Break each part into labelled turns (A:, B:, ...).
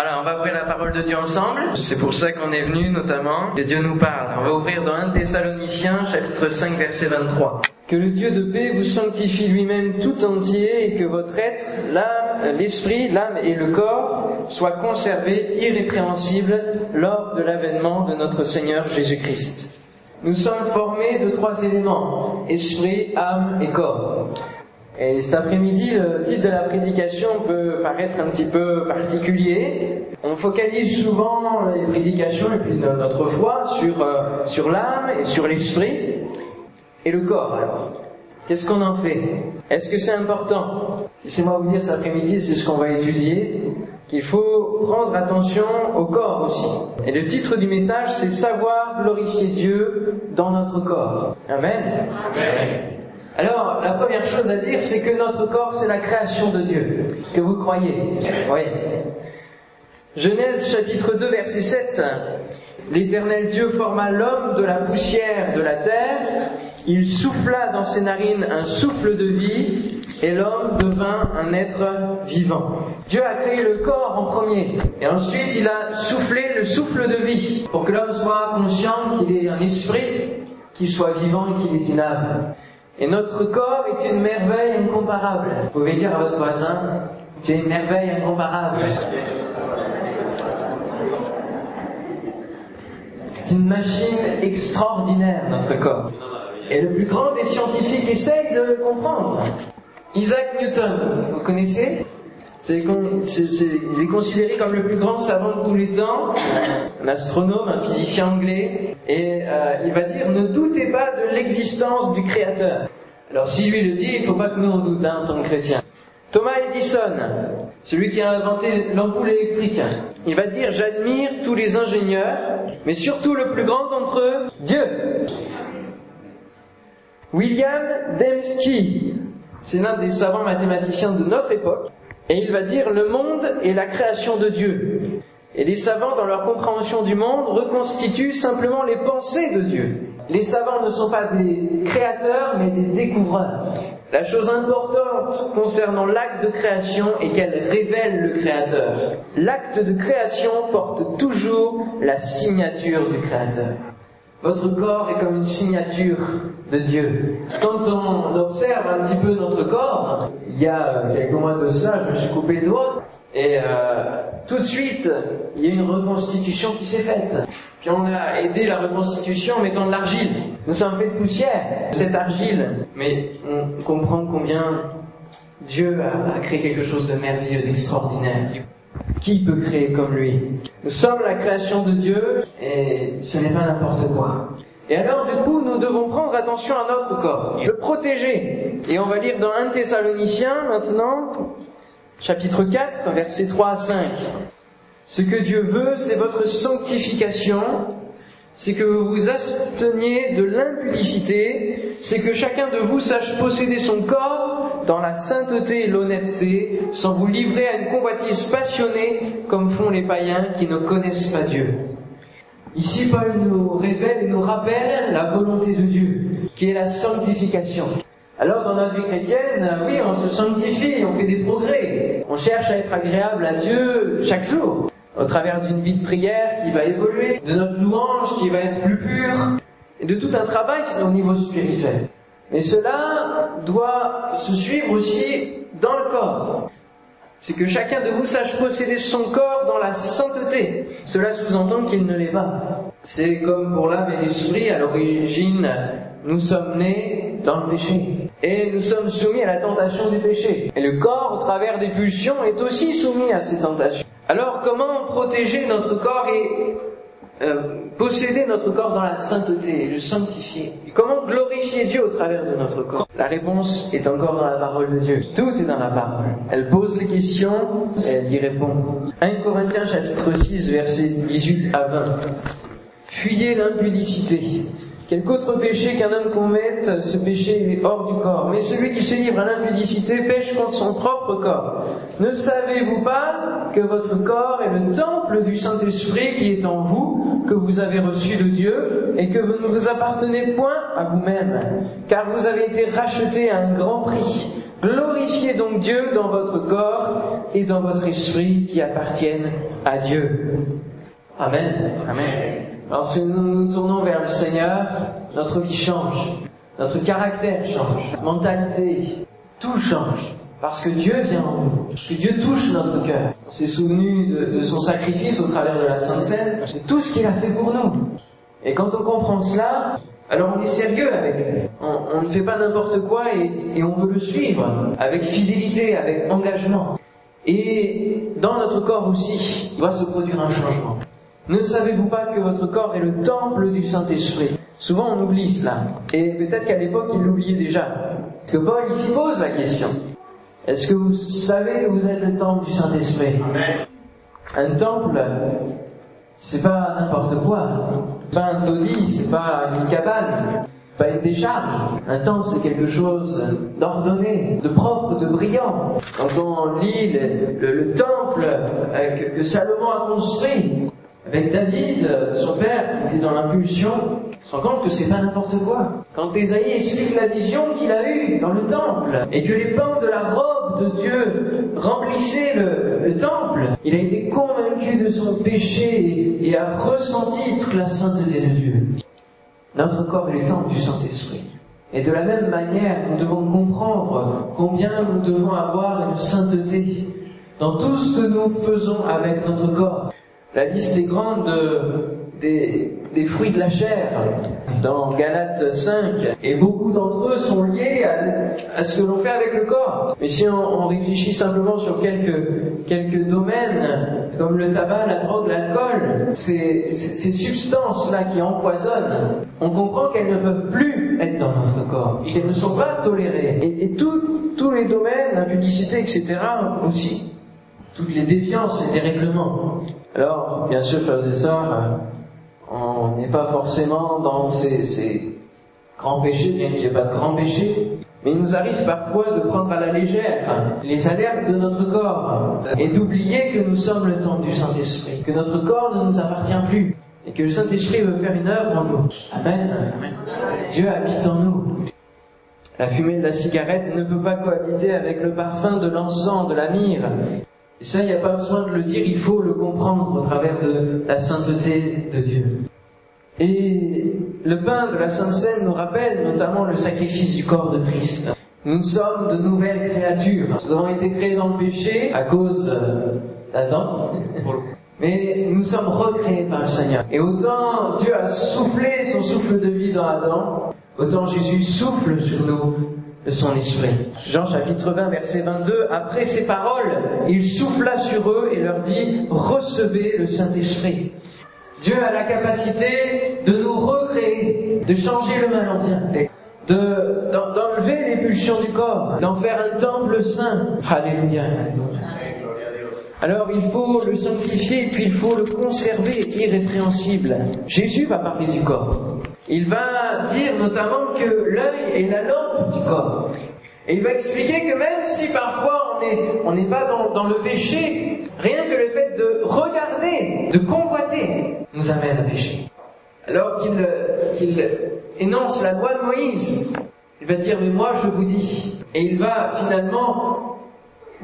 A: Voilà, on va ouvrir la parole de Dieu ensemble. C'est pour ça qu'on est venu notamment, que Dieu nous parle. On va ouvrir dans 1 Thessaloniciens, chapitre 5, verset 23. Que le Dieu de paix vous sanctifie lui-même tout entier et que votre être, l'âme, l'esprit, l'âme et le corps soient conservés irrépréhensibles lors de l'avènement de notre Seigneur Jésus-Christ. Nous sommes formés de trois éléments, esprit, âme et corps. Et cet après-midi, le titre de la prédication peut paraître un petit peu particulier. On focalise souvent les prédications et puis notre foi sur, euh, sur l'âme et sur l'esprit. Et le corps alors Qu'est-ce qu'on en fait? Est-ce que c'est important? Laissez-moi vous dire cet après-midi, c'est ce qu'on va étudier, qu'il faut prendre attention au corps aussi. Et le titre du message, c'est Savoir glorifier Dieu dans notre corps. Amen. Amen. Alors, la première chose à dire, c'est que notre corps, c'est la création de Dieu. Est-ce que vous croyez? Oui. Genèse chapitre 2, verset 7. L'Éternel Dieu forma l'homme de la poussière de la terre, il souffla dans ses narines un souffle de vie, et l'homme devint un être vivant. Dieu a créé le corps en premier, et ensuite il a soufflé le souffle de vie, pour que l'homme soit conscient qu'il est un esprit, qu'il soit vivant et qu'il est une âme. Et notre corps est une merveille incomparable. Vous pouvez dire à votre voisin, tu es une merveille incomparable. C'est une machine extraordinaire, notre corps. Et le plus grand des scientifiques essaye de le comprendre. Isaac Newton, vous connaissez? Il est considéré comme le plus grand savant de tous les temps, un astronome, un physicien anglais, et euh, il va dire ne doutez pas de l'existence du Créateur. Alors si lui le dit, il ne faut pas que nous on doute hein, en tant que chrétiens. Thomas Edison, celui qui a inventé l'ampoule électrique, il va dire j'admire tous les ingénieurs, mais surtout le plus grand d'entre eux, Dieu. William Dembski, c'est l'un des savants mathématiciens de notre époque, et il va dire le monde est la création de Dieu. Et les savants, dans leur compréhension du monde, reconstituent simplement les pensées de Dieu. Les savants ne sont pas des créateurs, mais des découvreurs. La chose importante concernant l'acte de création est qu'elle révèle le créateur. L'acte de création porte toujours la signature du créateur. Votre corps est comme une signature de Dieu. Quand on observe un petit peu notre corps, il y a quelques mois de cela, je me suis coupé le doigt, et euh, tout de suite, il y a une reconstitution qui s'est faite. Puis on a aidé la reconstitution en mettant de l'argile. Nous sommes faits de poussière, cette argile. Mais on comprend combien Dieu a, a créé quelque chose de merveilleux, d'extraordinaire. Qui peut créer comme lui? Nous sommes la création de Dieu et ce n'est pas n'importe quoi. Et alors, du coup, nous devons prendre attention à notre corps, le protéger. Et on va lire dans 1 Thessaloniciens maintenant, chapitre 4, versets 3 à 5. Ce que Dieu veut, c'est votre sanctification, c'est que vous vous absteniez de l'impudicité, c'est que chacun de vous sache posséder son corps dans la sainteté et l'honnêteté, sans vous livrer à une convoitise passionnée comme font les païens qui ne connaissent pas Dieu. Ici, Paul nous révèle et nous rappelle la volonté de Dieu, qui est la sanctification. Alors dans notre vie chrétienne, oui, on se sanctifie, on fait des progrès. On cherche à être agréable à Dieu chaque jour, au travers d'une vie de prière qui va évoluer, de notre louange qui va être plus pure, et de tout un travail au niveau spirituel. Mais cela doit se suivre aussi dans le corps. C'est que chacun de vous sache posséder son corps dans la sainteté. Cela sous-entend qu'il ne l'est pas. C'est comme pour l'âme et l'esprit, à l'origine, nous sommes nés dans le péché et nous sommes soumis à la tentation du péché. Et le corps, au travers des pulsions, est aussi soumis à ces tentations. Alors comment protéger notre corps et euh, posséder notre corps dans la sainteté, le sanctifier Comment glorifier Dieu au travers de notre corps? La réponse est encore dans la parole de Dieu. Tout est dans la parole. Elle pose les questions et elle y répond. 1 Corinthiens chapitre 6 versets 18 à 20. Fuyez l'impudicité. Quelque autre péché qu'un homme commette, ce péché est hors du corps. Mais celui qui se livre à l'impudicité pêche contre son propre corps. Ne savez-vous pas que votre corps est le temple du Saint-Esprit qui est en vous, que vous avez reçu de Dieu, et que vous ne vous appartenez point à vous-même, car vous avez été rachetés à un grand prix. Glorifiez donc Dieu dans votre corps et dans votre esprit qui appartiennent à Dieu. Amen. Amen. Lorsque nous nous tournons vers le Seigneur, notre vie change, notre caractère change, notre mentalité, tout change. Parce que Dieu vient en nous, que Dieu touche notre cœur. On s'est souvenu de, son sacrifice au travers de la Sainte Seine, c'est tout ce qu'il a fait pour nous. Et quand on comprend cela, alors on est sérieux avec lui. On, ne fait pas n'importe quoi et, on veut le suivre avec fidélité, avec engagement. Et dans notre corps aussi, il doit se produire un changement. Ne savez-vous pas que votre corps est le temple du Saint-Esprit? Souvent on oublie cela. Et peut-être qu'à l'époque il l'oubliait déjà. Parce que Paul ici pose la question. Est-ce que vous savez que vous êtes le temple du Saint-Esprit? Un temple, c'est pas n'importe quoi. C'est pas un taudis, c'est pas une cabane, pas une décharge. Un temple, c'est quelque chose d'ordonné, de propre, de brillant. Quand on lit le, temple euh, que Salomon a construit, avec David, son père, qui était dans l'impulsion, on se rend compte que c'est pas n'importe quoi. Quand Ésaïe explique la vision qu'il a eue dans le temple, et que les pans de la robe de Dieu remplissaient le, temple, il a été convaincu de son péché et, a ressenti toute la sainteté de Dieu. Notre corps est le temple du Saint-Esprit. Et de la même manière, nous devons comprendre combien nous devons avoir une sainteté dans tout ce que nous faisons avec notre corps. La liste est grande des, fruits de la chair dans Galates 5 et beaucoup d'entre eux sont liés à, ce que l'on fait avec le corps. Mais si on, réfléchit simplement sur quelques, quelques domaines comme le tabac, la drogue, l'alcool, ces, ces, substances-là qui empoisonnent, on comprend qu'elles ne peuvent plus être dans notre corps, qu'elles ne sont pas tolérées. Et, et tous les domaines, la publicité, etc. aussi toutes les défiances et dérèglements. Alors, bien sûr, frères et on n'est pas forcément dans ces, grands péchés, bien qu'il n'y ait pas de grands péchés, mais il nous arrive parfois de prendre à la légère les alertes de notre corps et d'oublier que nous sommes le temple du Saint-Esprit, que notre corps ne nous appartient plus et que le Saint-Esprit veut faire une œuvre en nous. Amen. Amen. Dieu habite en nous. La fumée de la cigarette ne peut pas cohabiter avec le parfum de l'encens, de la myrrhe, et ça, il n'y a pas besoin de le dire, il faut le comprendre au travers de la sainteté de Dieu. Et le pain de la Sainte Seine nous rappelle notamment le sacrifice du corps de Christ. Nous sommes de nouvelles créatures. Nous avons été créés dans le péché à cause d'Adam. Mais nous sommes recréés par le Seigneur. Et autant Dieu a soufflé son souffle de vie dans Adam, autant Jésus souffle sur nous de son esprit. Jean chapitre 20 verset 22, après ces paroles, il souffla sur eux et leur dit, recevez le Saint-Esprit. Dieu a la capacité de nous recréer, de changer le mal en bien, de, d'enlever les pulsions du corps, d'en faire un temple saint. Alléluia. Alors il faut le sanctifier, puis il faut le conserver irrépréhensible. Jésus va parler du corps. Il va dire notamment que l'œil est la lampe du corps. Et il va expliquer que même si parfois on n'est pas dans, le péché, rien que le fait de regarder, de convoiter, nous amène à pécher. Alors qu'il énonce la loi de Moïse, il va dire mais moi je vous dis. Et il va finalement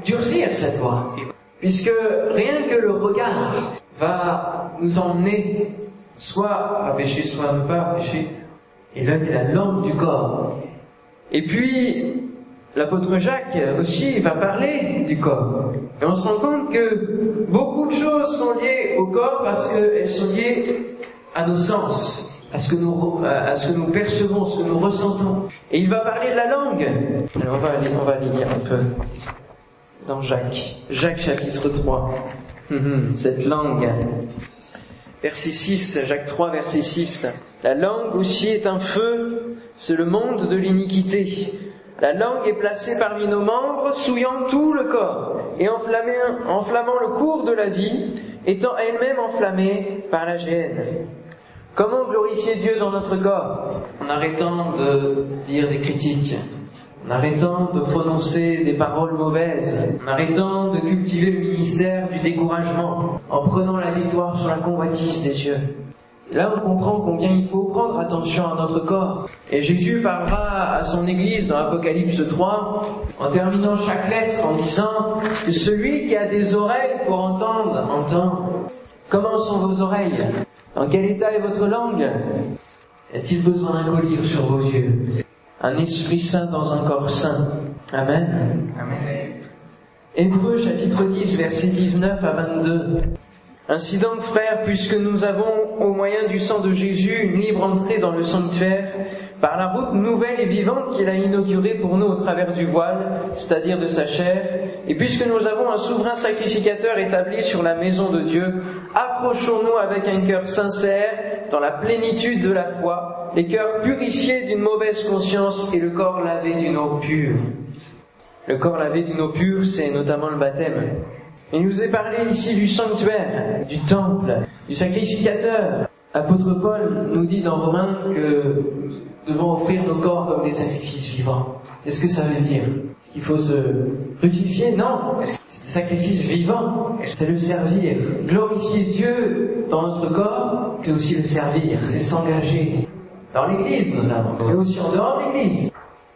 A: durcir cette loi. Puisque rien que le regard va nous emmener soit à pécher, soit à ne pas pécher. Et l'œil est la lampe du corps. Et puis, l'apôtre Jacques aussi va parler du corps. Et on se rend compte que beaucoup de choses sont liées au corps parce qu'elles sont liées à nos sens, à ce que nous, à ce que nous percevons, ce que nous ressentons. Et il va parler de la langue. On va aller, on va lire un peu dans Jacques. Jacques chapitre 3. Mhm, cette langue. Verset 6, Jacques 3, verset 6. La langue aussi est un feu, c'est le monde de l'iniquité. La langue est placée parmi nos membres, souillant tout le corps et enflammant le cours de la vie, étant elle-même enflammée par la gêne. Comment glorifier Dieu dans notre corps? En arrêtant de dire des critiques, en arrêtant de prononcer des paroles mauvaises, en arrêtant de cultiver le ministère du découragement, en prenant la victoire sur la convoitise des yeux. Là, on comprend combien il faut prendre attention à notre corps. Et Jésus parlera à son Église dans Apocalypse 3, en terminant chaque lettre en disant que celui qui a des oreilles pour entendre, entend. Comment sont vos oreilles? Dans quel état est votre langue? Y a-t-il besoin d'un collier sur vos yeux? Un esprit saint dans un corps saint. Amen. Amen. Hébreu chapitre 10, versets 19 à 22. Ainsi donc, frères, puisque nous avons, au moyen du sang de Jésus, une libre entrée dans le sanctuaire, par la route nouvelle et vivante qu'il a inaugurée pour nous au travers du voile, c'est-à-dire de sa chair, et puisque nous avons un souverain sacrificateur établi sur la maison de Dieu, approchons-nous avec un cœur sincère, dans la plénitude de la foi, les cœurs purifiés d'une mauvaise conscience et le corps lavé d'une eau pure. Le corps lavé d'une eau pure, c'est notamment le baptême. Il nous est parlé ici du sanctuaire, du temple, du sacrificateur. Apôtre Paul nous dit dans Romains que nous devons offrir nos corps comme des sacrifices vivants. Qu'est-ce que ça veut dire? Est-ce qu'il faut se crucifier Non. C'est des sacrifices vivants? C'est le servir? Glorifier Dieu dans notre corps, c'est aussi le servir. C'est s'engager. Dans l'église notamment. Et aussi en dehors de l'église.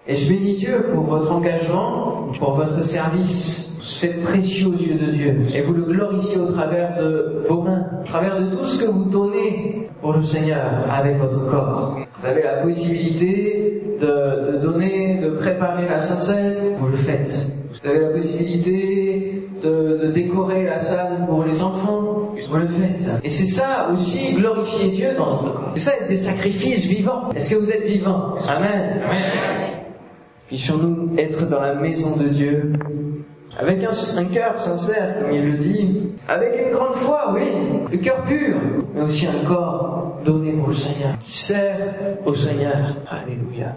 A: Et je bénis Dieu pour votre engagement, pour votre service c'est précieux aux yeux de Dieu. Et vous le glorifiez au travers de vos mains, au travers de tout ce que vous donnez pour le Seigneur avec votre corps. Vous avez la possibilité de, donner, de préparer la Sainte Seine, vous le faites. Vous avez la possibilité de, décorer la salle pour les enfants, vous le faites. Et c'est ça aussi glorifier Dieu dans notre corps. C'est ça être des sacrifices vivants. Est-ce que vous êtes vivants? Amen. Amen. Puissions-nous être dans la maison de Dieu avec un, cœur sincère, comme il le dit, avec une grande foi, oui, le cœur pur, mais aussi un corps donné le Seigneur, qui sert au Seigneur. Alléluia.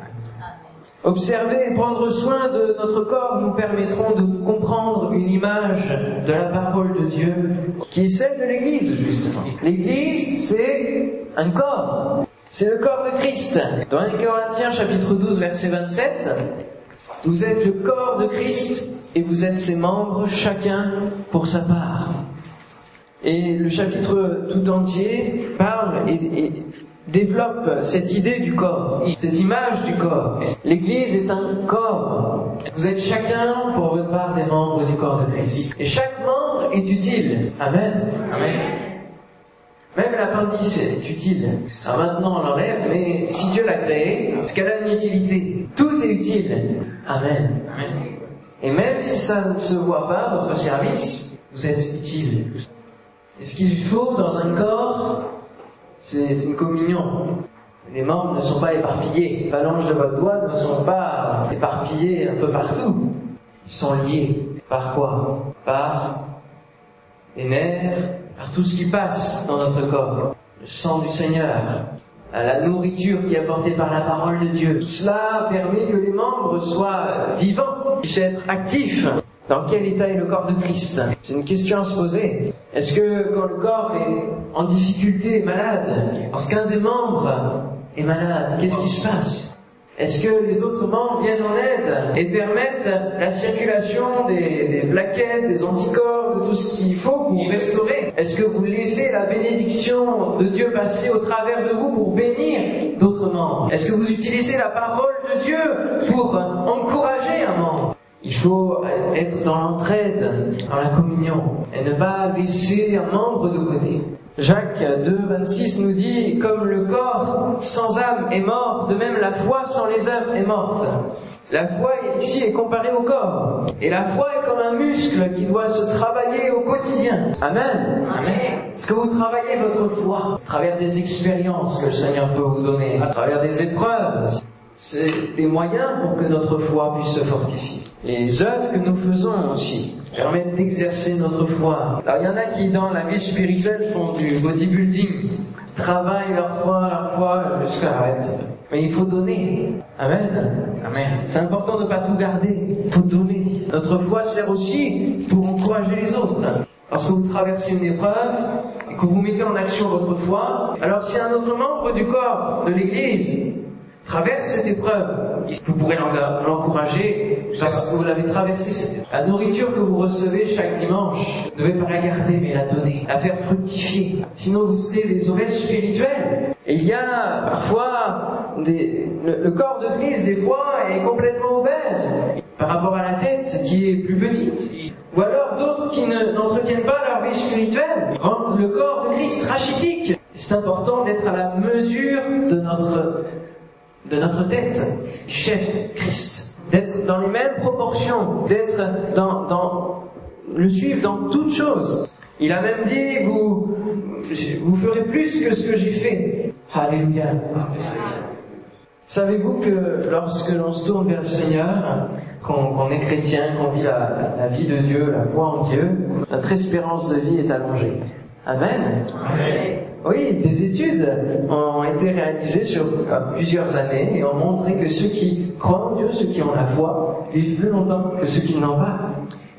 A: Observer et prendre soin de notre corps nous permettront de comprendre une image de la parole de Dieu, qui est celle de l'Église, justement. L'Église, c'est un corps. C'est le corps de Christ. Dans 1 Corinthiens chapitre 12 verset 27, vous êtes le corps de Christ et vous êtes ses membres, chacun pour sa part. Et le chapitre tout entier parle et, développe cette idée du corps, cette image du corps. L'Église est un corps. Vous êtes chacun pour votre part des membres du corps de Christ. Et chaque membre est utile. Amen. Amen. Même l'appendice est utile. Ça maintenant on l'enlève, mais si Dieu l'a créé, parce qu'elle a une utilité. Tout est utile. Amen. Amen. Et même si ça ne se voit pas, votre service, vous êtes utile. Et ce qu'il faut dans un corps, c'est une communion. Les membres ne sont pas éparpillés. Les phalanges de votre doigt ne sont pas éparpillés un peu partout. Ils sont liés. Par quoi? Par les nerfs, par tout ce qui passe dans notre corps. Le sang du Seigneur, la nourriture qui est apportée par la parole de Dieu. Tout cela permet que les membres soient vivants, puissent être actifs. Dans quel état est le corps de Christ? C'est une question à se poser. Est-ce que quand le corps est en difficulté, malade, lorsqu'un des membres est malade, qu'est-ce qui se passe? Est-ce que les autres membres viennent en aide et permettent la circulation des, plaquettes, des anticorps, de tout ce qu'il faut pour restaurer? Est-ce que vous laissez la bénédiction de Dieu passer au travers de vous pour bénir d'autres membres? Est-ce que vous utilisez la parole de Dieu pour encourager un membre? Il faut être dans l'entraide, dans la communion, et ne pas laisser un membre de côté. Jacques 2, 26 nous dit, comme le corps sans âme est mort, de même la foi sans les œuvres est morte. La foi ici est comparée au corps. Et la foi est comme un muscle qui doit se travailler au quotidien. Amen. Amen. Est-ce que vous travaillez votre foi à travers des expériences que le Seigneur peut vous donner, à travers des épreuves? C'est des moyens pour que notre foi puisse se fortifier. Les œuvres que nous faisons aussi permettent d'exercer notre foi. Alors il y en a qui dans la vie spirituelle font du bodybuilding, travaillent leur foi, leur foi jusqu'à arrêter. Mais il faut donner. Amen. Amen. C'est important de ne pas tout garder. Il faut donner. Notre foi sert aussi pour encourager les autres. Lorsque vous traversez une épreuve et que vous mettez en action votre foi, alors si un autre membre du corps de l'Église traverse cette épreuve, vous pourrez l'encourager parce que vous l'avez traversé. La nourriture que vous recevez chaque dimanche, ne devez pas la garder mais la donner, la faire fructifier. Sinon vous serez des obèses spirituels. Et il y a parfois des, le, corps de Christ des fois est complètement obèse par rapport à la tête qui est plus petite. Ou alors d'autres qui n'entretiennent pas leur vie spirituelle rendent le corps de Christ rachitique. C'est important d'être à la mesure de notre, de notre tête, chef Christ. D'être dans les mêmes proportions, d'être dans, dans, le suivre dans toutes choses. Il a même dit, vous, vous ferez plus que ce que j'ai fait. Alléluia. Savez-vous que lorsque l'on se tourne vers le Seigneur, qu'on est chrétien, qu'on vit la, la, vie de Dieu, la foi en Dieu, notre espérance de vie est allongée. Amen. Oui, des études ont été réalisées sur euh, plusieurs années et ont montré que ceux qui croient en Dieu, ceux qui ont la foi, vivent plus longtemps que ceux qui n'ont pas.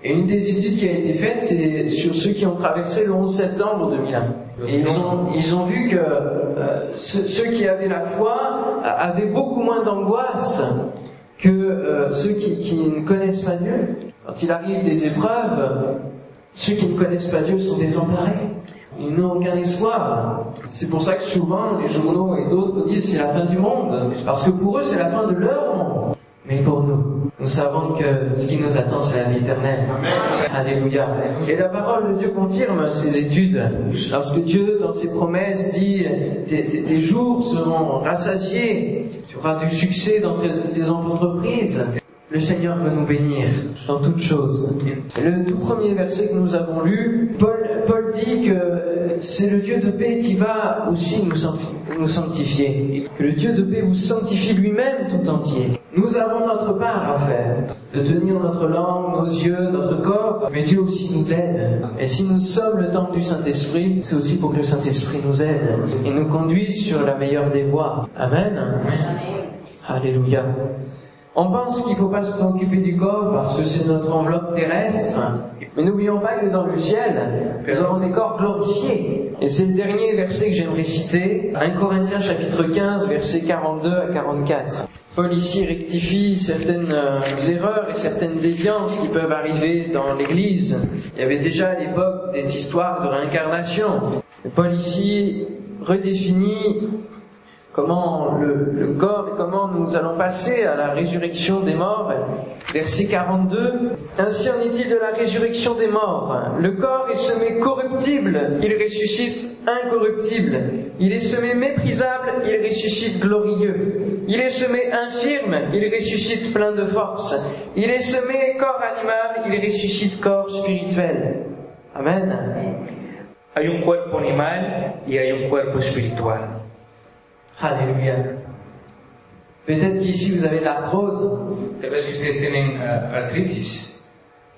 A: Et une des études qui a été faite, c'est sur ceux qui ont traversé le 11 septembre 2001. Et ils ont, ils ont vu que euh, ceux, qui avaient la foi avaient beaucoup moins d'angoisse que euh, ceux qui, qui, ne connaissent pas Dieu. Quand il arrive des épreuves, ceux qui ne connaissent pas Dieu sont désemparés. Ils n'ont aucun espoir. C'est pour ça que souvent les journaux et d'autres disent c'est la fin du monde. Parce que pour eux c'est la fin de leur monde. Mais pour nous, nous savons que ce qui nous attend, c'est la vie éternelle. Alléluia. Et la parole de Dieu confirme ces études. Lorsque Dieu, dans ses promesses, dit tes, jours seront rassasiés, tu auras du succès dans tes entreprises, le Seigneur veut nous bénir dans toutes choses. Le tout premier verset que nous avons lu, Paul, dit que c'est le Dieu de paix qui va aussi nous sanctifier. Que le Dieu de paix vous sanctifie lui-même tout entier. Nous avons notre part à faire, de tenir notre langue, nos yeux, notre corps, mais Dieu aussi nous aide. Et si nous sommes le temple du Saint-Esprit, c'est aussi pour que le Saint-Esprit nous aide et nous conduise sur la meilleure des voies. Amen. Alléluia. On pense qu'il ne faut pas se préoccuper du corps parce que c'est notre enveloppe terrestre. Mais n'oublions pas que dans le ciel, nous avons des corps glorifiés. Et c'est le dernier verset que j'aimerais citer, 1 Corinthiens chapitre 15, versets 42 à 44. Paul ici rectifie certaines euh, erreurs et certaines déviances qui peuvent arriver dans l'Église. Il y avait déjà à l'époque des histoires de réincarnation. Paul ici redéfinit comment le, corps et comment nous allons passer à la résurrection des morts. Verset 42. Ainsi en est-il de la résurrection des morts. Le corps est semé corruptible, il ressuscite incorruptible. Il est semé méprisable, il ressuscite glorieux. Il est semé infirme, il ressuscite plein de force. Il est semé corps animal, il ressuscite corps spirituel. Amen.
B: Hay un cuerpo animal y hay un cuerpo espiritual.
A: Alléluia. Peut-être qu'ici vous avez l'arthrose.
B: Peut-être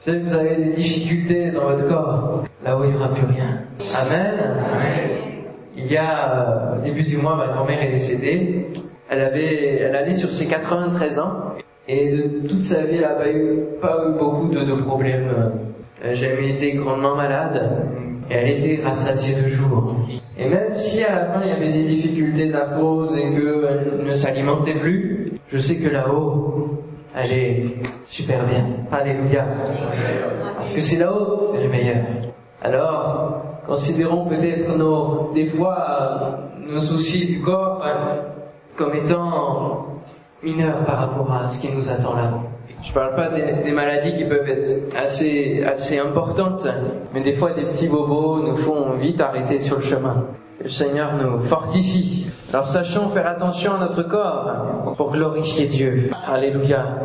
A: que vous avez des difficultés dans votre corps, là où il n'y aura plus rien. Amen. Il y a, euh, au début du mois, ma grand-mère est décédée. Elle avait, elle allait sur ses 93 ans. Et de toute sa vie, elle n'a pas eu, pas eu beaucoup de, de problèmes. Elle n'a jamais été grandement malade. Et elle était rassasiée de jour. Et même si à la fin il y avait des difficultés d'arthrose et qu'elle ne s'alimentait plus, je sais que là-haut, elle est super bien. Alléluia. Parce que c'est là-haut, c'est le meilleur. Alors, considérons peut-être nos, des fois, nos soucis du corps hein, comme étant mineurs par rapport à ce qui nous attend là-haut. Je parle pas des, maladies qui peuvent être assez, assez importantes, mais des fois des petits bobos nous font vite arrêter sur le chemin. Le Seigneur nous fortifie. Alors sachons faire attention à notre corps pour glorifier Dieu. Alléluia.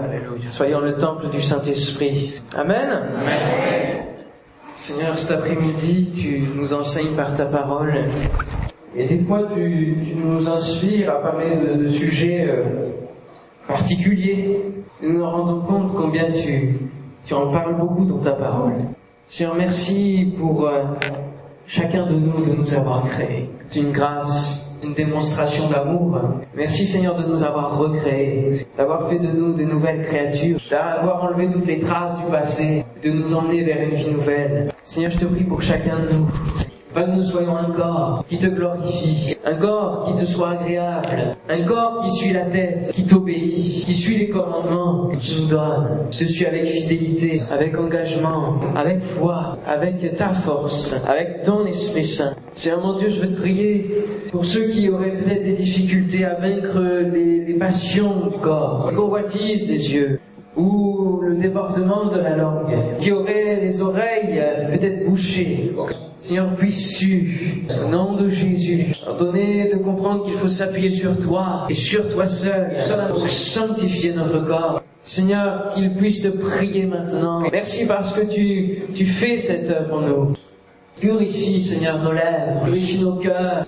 A: Soyons le temple du Saint-Esprit. Amen. Amen. Seigneur, cet après-midi, tu nous enseignes par ta parole. Et des fois, tu, nous inspires à parler de, sujets euh, particulier. Nous nous rendons compte combien tu, tu en parles beaucoup dans ta parole. Seigneur, merci pour euh, chacun de nous de nous avoir créés. C'est une grâce, une démonstration d'amour. Merci Seigneur de nous avoir recréés, d'avoir fait de nous de nouvelles créatures, d'avoir enlevé toutes les traces du passé, de nous emmener vers une vie nouvelle. Seigneur, je te prie pour chacun de nous Pas que nous soyons un corps qui te glorifie, un corps qui te soit agréable, un corps qui suit la tête, qui t'obéit, qui suit les commandements que tu nous donnes. Je te avec fidélité, avec engagement, avec foi, avec ta force, avec ton Esprit Saint. Seigneur mon Dieu, je veux te prier pour ceux qui auraient peut-être des difficultés à vaincre les, les passions du corps, les convoitises des yeux, ou le débordement de la langue, qui auraient les oreilles peut-être bouchées. Seigneur, puisses-tu, au nom de Jésus, donner de comprendre qu'il faut s'appuyer sur toi et sur toi seul pour sanctifier notre corps. Seigneur, qu'ils puissent te prier maintenant. Merci parce que tu, tu fais cette œuvre en nous. Purifie, Seigneur, nos lèvres, purifie nos cœurs,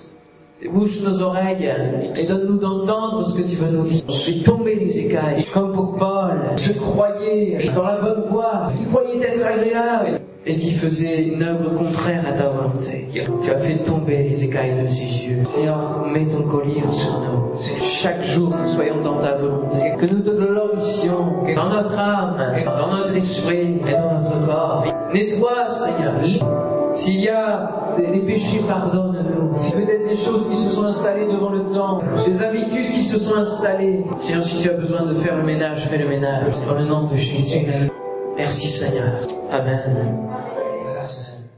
A: bouche nos oreilles et donne-nous d'entendre ce que tu veux nous dire. Fais tomber les écailles, comme pour Paul, qui croyait dans la bonne voie, qui croyait être agréable et qui faisait une œuvre contraire à ta volonté. Tu as fait tomber les écailles de ses yeux. Seigneur, mets ton collier sur nous. Que Chaque jour, nous soyons dans ta volonté. Que nous te glorifions dans notre âme, dans notre esprit et dans notre corps. Nettoie, Seigneur. S'il y a des, péchés, pardonne-nous. Si peut-être des choses qui se sont installées devant le temps, des habitudes qui se sont installées. Seigneur, si tu as besoin de faire le ménage, fais le ménage. Dans le nom de Jésus. Merci Seigneur. Amen.